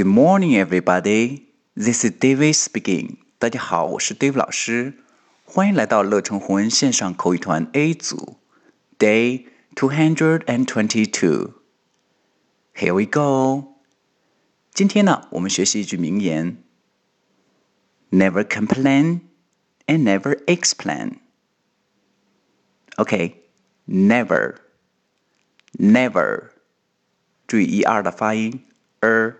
Good morning, everybody. This is David speaking. 大家好，我是 Dave 老师，欢迎来到乐成红恩线上口语团 A 组，Day two hundred and twenty-two. Here we go. 今天呢，我们学习一句名言：Never complain and never explain. OK, never, never. 注意一二的发音，er。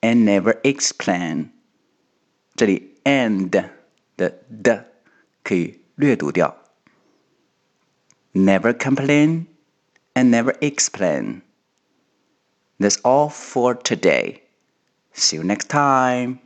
and never explain。这里 and 的的可以略读掉。Never complain and never explain. That's all for today. See you next time.